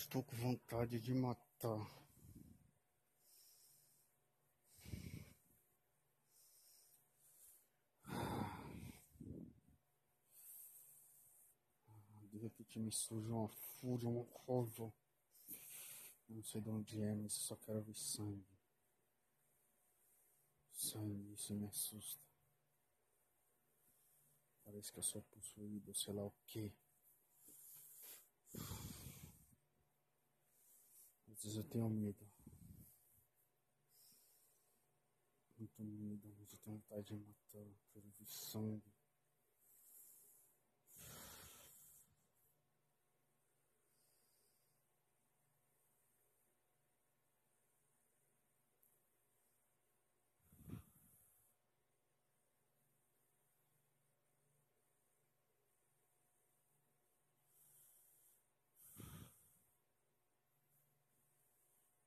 Estou com vontade de matar. De repente me surge uma fúria, um raiva. Não sei de onde é, mas só quero ver sangue. Sangue, isso me assusta. Parece que eu sou possuído, sei lá o que. Vezes eu tenho medo. Muito medo, mas eu tenho vontade de matar. Quero ver sangue.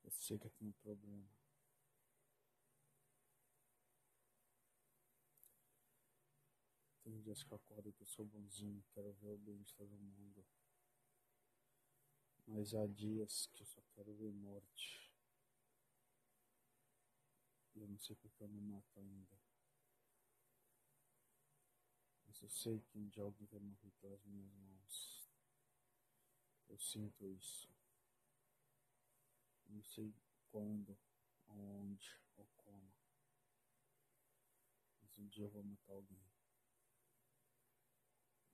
Eu sei que eu tenho um problema. Tem dias que eu acordo que eu sou bonzinho, quero ver o bem de todo mundo. Mas há dias que eu só quero ver morte. E eu não sei porque eu não mato ainda. Mas eu sei que um dia alguém vai morrer pelas minhas mãos. Eu sinto isso. Não sei quando, onde ou como. Mas um dia eu vou matar alguém.